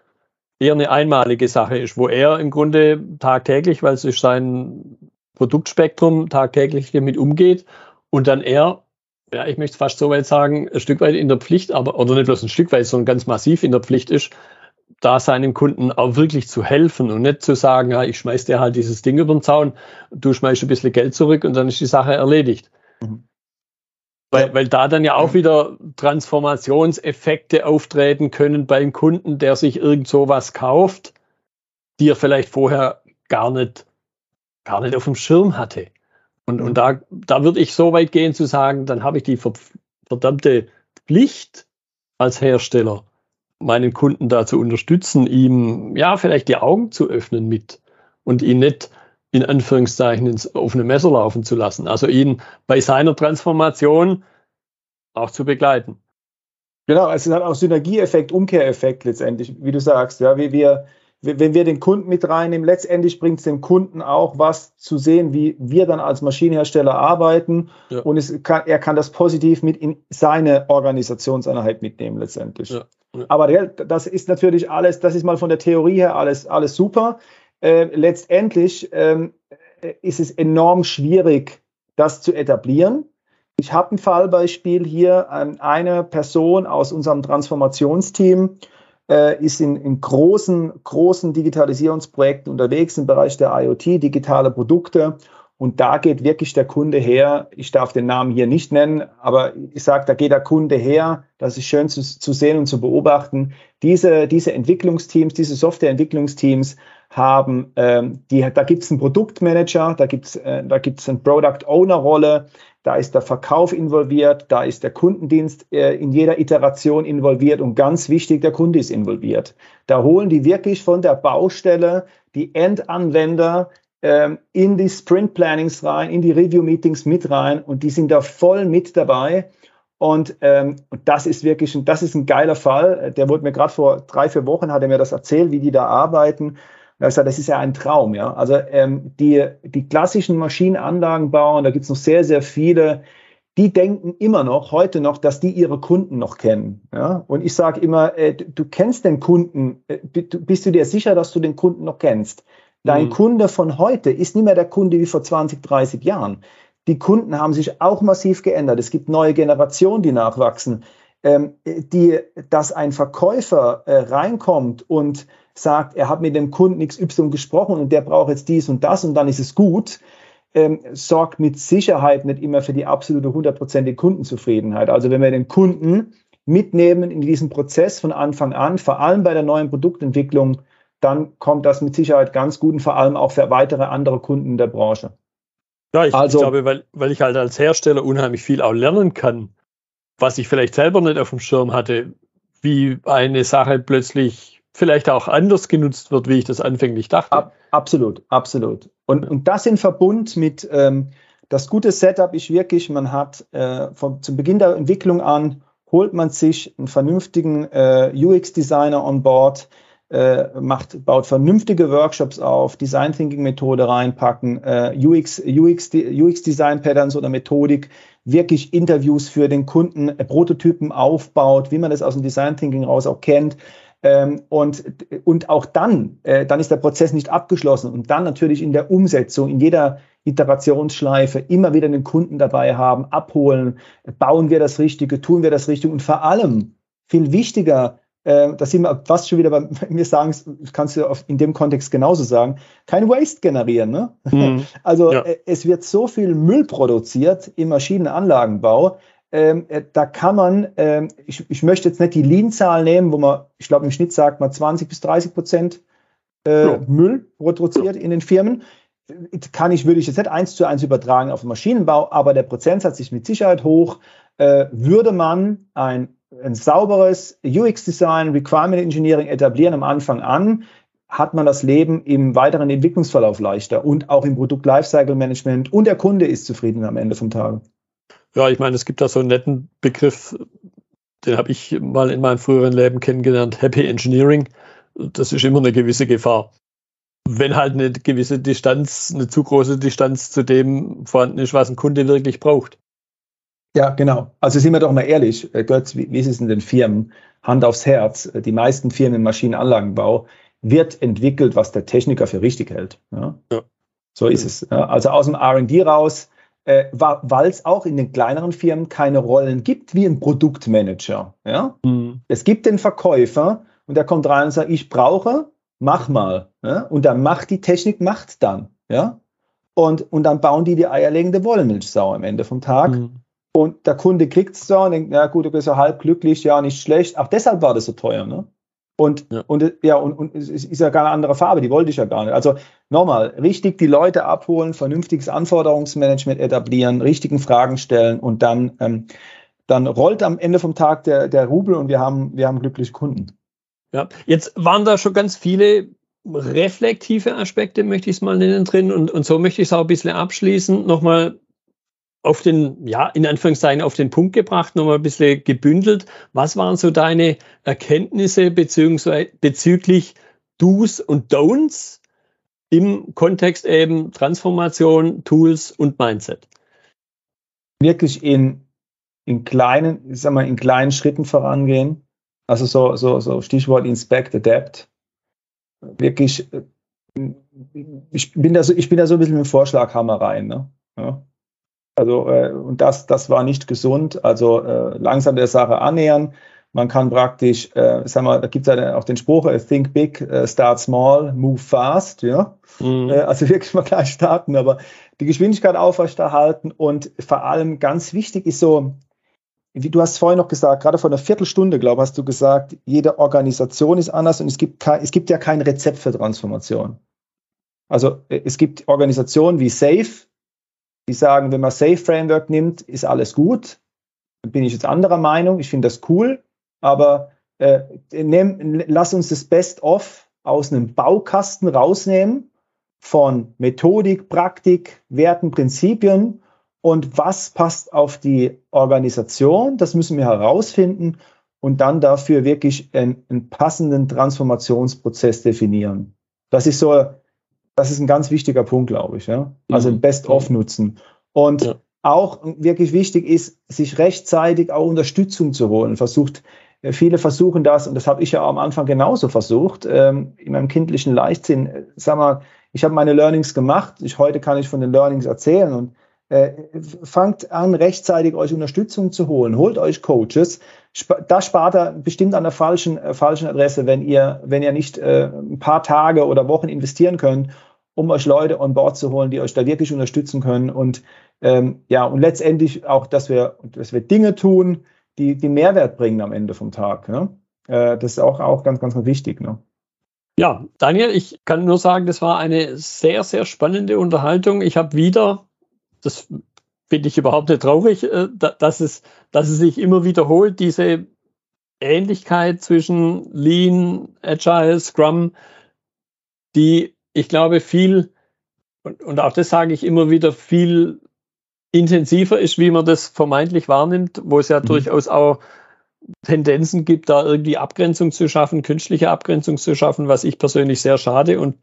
eher eine einmalige Sache ist, wo er im Grunde tagtäglich, weil es ist sein Produktspektrum, tagtäglich damit umgeht und dann er, ja, ich möchte fast so weit sagen, ein Stück weit in der Pflicht, aber, oder nicht bloß ein Stück weit, sondern ganz massiv in der Pflicht ist, da seinem Kunden auch wirklich zu helfen und nicht zu sagen, ja, ich schmeiß dir halt dieses Ding über den Zaun, du schmeißt ein bisschen Geld zurück und dann ist die Sache erledigt. Mhm. Weil, weil da dann ja auch wieder Transformationseffekte auftreten können beim Kunden, der sich irgend so was kauft, die er vielleicht vorher gar nicht, gar nicht auf dem Schirm hatte. Und, und da, da würde ich so weit gehen zu sagen, dann habe ich die verdammte Pflicht als Hersteller, meinen Kunden da zu unterstützen, ihm ja vielleicht die Augen zu öffnen mit und ihn nicht in Anführungszeichen ins offene Messer laufen zu lassen. Also ihn bei seiner Transformation auch zu begleiten. Genau, es hat auch Synergieeffekt, Umkehreffekt letztendlich, wie du sagst. Ja, wie wir, wenn wir den Kunden mit reinnehmen, letztendlich bringt es dem Kunden auch was zu sehen, wie wir dann als Maschinenhersteller arbeiten. Ja. Und kann, er kann das positiv mit in seine Organisationseinheit mitnehmen letztendlich. Ja. Ja. Aber das ist natürlich alles, das ist mal von der Theorie her alles, alles super. Äh, letztendlich ähm, ist es enorm schwierig, das zu etablieren. Ich habe ein Fallbeispiel hier, ähm, eine Person aus unserem Transformationsteam äh, ist in, in großen, großen Digitalisierungsprojekten unterwegs im Bereich der IoT, digitale Produkte. Und da geht wirklich der Kunde her. Ich darf den Namen hier nicht nennen, aber ich sage, da geht der Kunde her. Das ist schön zu, zu sehen und zu beobachten. Diese, diese Entwicklungsteams, diese Softwareentwicklungsteams haben, ähm, die, da gibt es einen Produktmanager, da gibt es äh, da gibt's eine Product Owner Rolle, da ist der Verkauf involviert, da ist der Kundendienst äh, in jeder Iteration involviert und ganz wichtig, der Kunde ist involviert. Da holen die wirklich von der Baustelle die Endanwender in die Sprint Plannings rein, in die Review Meetings mit rein und die sind da voll mit dabei. Und, ähm, das ist wirklich, ein, das ist ein geiler Fall. Der wurde mir gerade vor drei, vier Wochen, hat er mir das erzählt, wie die da arbeiten. Da gesagt, das ist ja ein Traum, ja. Also ähm, die, die klassischen Maschinenanlagenbauer, da gibt es noch sehr, sehr viele, die denken immer noch, heute noch, dass die ihre Kunden noch kennen. Ja? Und ich sage immer, äh, du, du, kennst den Kunden, äh, bist du dir sicher, dass du den Kunden noch kennst? Dein mhm. Kunde von heute ist nicht mehr der Kunde wie vor 20, 30 Jahren. Die Kunden haben sich auch massiv geändert. Es gibt neue Generationen, die nachwachsen. Ähm, die, dass ein Verkäufer äh, reinkommt und sagt, er hat mit dem Kunden XY gesprochen und der braucht jetzt dies und das und dann ist es gut, ähm, sorgt mit Sicherheit nicht immer für die absolute hundertprozentige Kundenzufriedenheit. Also wenn wir den Kunden mitnehmen in diesen Prozess von Anfang an, vor allem bei der neuen Produktentwicklung, dann kommt das mit Sicherheit ganz gut und vor allem auch für weitere andere Kunden der Branche. Ja, ich, also, ich glaube, weil, weil ich halt als Hersteller unheimlich viel auch lernen kann, was ich vielleicht selber nicht auf dem Schirm hatte, wie eine Sache plötzlich vielleicht auch anders genutzt wird, wie ich das anfänglich dachte. Ab, absolut, absolut. Und, und das in Verbund mit, ähm, das gute Setup ist wirklich, man hat äh, vom, zum Beginn der Entwicklung an, holt man sich einen vernünftigen äh, UX-Designer on board, äh, macht, baut vernünftige Workshops auf, Design Thinking Methode reinpacken, äh, UX, UX, UX Design Patterns oder Methodik, wirklich Interviews für den Kunden, äh, Prototypen aufbaut, wie man das aus dem Design Thinking raus auch kennt, ähm, und, und auch dann, äh, dann ist der Prozess nicht abgeschlossen und dann natürlich in der Umsetzung, in jeder Iterationsschleife immer wieder den Kunden dabei haben, abholen, bauen wir das Richtige, tun wir das Richtige und vor allem, viel wichtiger, äh, das sind wir fast schon wieder bei mir sagen, kannst du in dem Kontext genauso sagen, kein Waste generieren. Ne? Mhm. Also ja. Äh, es wird so viel Müll produziert im Maschinenanlagenbau, ähm, äh, da kann man, ähm, ich, ich möchte jetzt nicht die Lean-Zahl nehmen, wo man, ich glaube im Schnitt sagt man 20 bis 30 Prozent äh, ja. Müll produziert ja. in den Firmen. Kann ich, würde ich jetzt nicht eins zu eins übertragen auf den Maschinenbau, aber der Prozentsatz ist mit Sicherheit hoch. Äh, würde man ein, ein sauberes UX-Design, Requirement Engineering etablieren am Anfang an, hat man das Leben im weiteren Entwicklungsverlauf leichter und auch im Produkt Lifecycle Management und der Kunde ist zufrieden am Ende vom Tag. Ja, ich meine, es gibt da so einen netten Begriff, den habe ich mal in meinem früheren Leben kennengelernt, Happy Engineering. Das ist immer eine gewisse Gefahr. Wenn halt eine gewisse Distanz, eine zu große Distanz zu dem vorhanden ist, was ein Kunde wirklich braucht. Ja, genau. Also sind wir doch mal ehrlich, äh, Götz, wie, wie ist es in den Firmen? Hand aufs Herz. Die meisten Firmen im Maschinenanlagenbau wird entwickelt, was der Techniker für richtig hält. Ja? ja. So ist es. Also aus dem RD raus äh, weil es auch in den kleineren Firmen keine Rollen gibt wie ein Produktmanager. Ja? Mhm. Es gibt den Verkäufer und der kommt rein und sagt, ich brauche, mach mal. Ja? Und dann macht die Technik, macht dann. Ja? Und, und dann bauen die die eierlegende Wollmilchsau am Ende vom Tag. Mhm. Und der Kunde kriegt es so und denkt, ja gut, du bist ja halb glücklich, ja, nicht schlecht. Auch deshalb war das so teuer. Ne? Und, ja. und ja, und, und es ist ja gar eine andere Farbe, die wollte ich ja gar nicht. Also nochmal, richtig die Leute abholen, vernünftiges Anforderungsmanagement etablieren, richtigen Fragen stellen und dann, ähm, dann rollt am Ende vom Tag der, der Rubel und wir haben, wir haben glückliche Kunden. Ja, jetzt waren da schon ganz viele reflektive Aspekte, möchte ich es mal nennen, drin. Und, und so möchte ich es auch ein bisschen abschließen. Nochmal auf den, ja, in Anführungszeichen auf den Punkt gebracht, nochmal ein bisschen gebündelt. Was waren so deine Erkenntnisse beziehungsweise bezüglich Do's und Don'ts im Kontext eben Transformation, Tools und Mindset? Wirklich in, in kleinen, ich sag mal, in kleinen Schritten vorangehen. Also so, so, so Stichwort Inspect, Adapt. Wirklich, äh, ich bin da so, ich bin da so ein bisschen mit dem Vorschlaghammer rein, ne? Ja. Also, äh, und das, das war nicht gesund. Also äh, langsam der Sache annähern. Man kann praktisch, äh, sagen wir, da gibt es ja auch den Spruch, äh, think big, uh, start small, move fast, ja. Mhm. Äh, also wirklich mal gleich starten, aber die Geschwindigkeit aufrechterhalten und vor allem ganz wichtig ist so, wie du hast vorhin noch gesagt, gerade vor einer Viertelstunde, glaube ich, hast du gesagt, jede Organisation ist anders und es gibt, kein, es gibt ja kein Rezept für Transformation. Also äh, es gibt Organisationen wie Safe, die sagen, wenn man Safe Framework nimmt, ist alles gut. Bin ich jetzt anderer Meinung. Ich finde das cool, aber äh, nehm, lass uns das Best of aus einem Baukasten rausnehmen von Methodik, Praktik, Werten, Prinzipien und was passt auf die Organisation. Das müssen wir herausfinden und dann dafür wirklich einen, einen passenden Transformationsprozess definieren. Das ist so das ist ein ganz wichtiger Punkt, glaube ich. Ja? Also mhm. Best-of nutzen. Und ja. auch wirklich wichtig ist, sich rechtzeitig auch Unterstützung zu holen. Versucht, äh, viele versuchen das, und das habe ich ja am Anfang genauso versucht, ähm, in meinem kindlichen Leichtsinn. Äh, sag mal, ich habe meine Learnings gemacht. Ich, heute kann ich von den Learnings erzählen und äh, fangt an, rechtzeitig euch Unterstützung zu holen. Holt euch Coaches. Sp da spart er bestimmt an der falschen, äh, falschen Adresse, wenn ihr, wenn ihr nicht äh, ein paar Tage oder Wochen investieren könnt, um euch Leute on board zu holen, die euch da wirklich unterstützen können. Und ähm, ja, und letztendlich auch, dass wir, dass wir Dinge tun, die, die Mehrwert bringen am Ende vom Tag. Ne? Äh, das ist auch, auch ganz, ganz wichtig. Ne? Ja, Daniel, ich kann nur sagen, das war eine sehr, sehr spannende Unterhaltung. Ich habe wieder das finde ich überhaupt nicht traurig, äh, dass es, dass es sich immer wiederholt, diese Ähnlichkeit zwischen Lean, Agile, Scrum, die ich glaube viel, und, und auch das sage ich immer wieder, viel intensiver ist, wie man das vermeintlich wahrnimmt, wo es ja mhm. durchaus auch Tendenzen gibt, da irgendwie Abgrenzung zu schaffen, künstliche Abgrenzung zu schaffen, was ich persönlich sehr schade und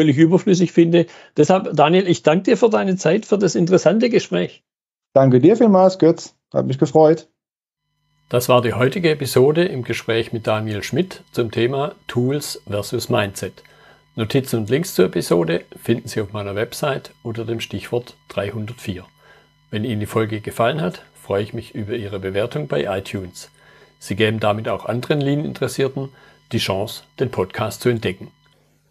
völlig überflüssig finde. Deshalb, Daniel, ich danke dir für deine Zeit, für das interessante Gespräch. Danke dir vielmals, Götz. Hat mich gefreut. Das war die heutige Episode im Gespräch mit Daniel Schmidt zum Thema Tools versus Mindset. Notizen und Links zur Episode finden Sie auf meiner Website unter dem Stichwort 304. Wenn Ihnen die Folge gefallen hat, freue ich mich über Ihre Bewertung bei iTunes. Sie geben damit auch anderen Lean-Interessierten die Chance, den Podcast zu entdecken.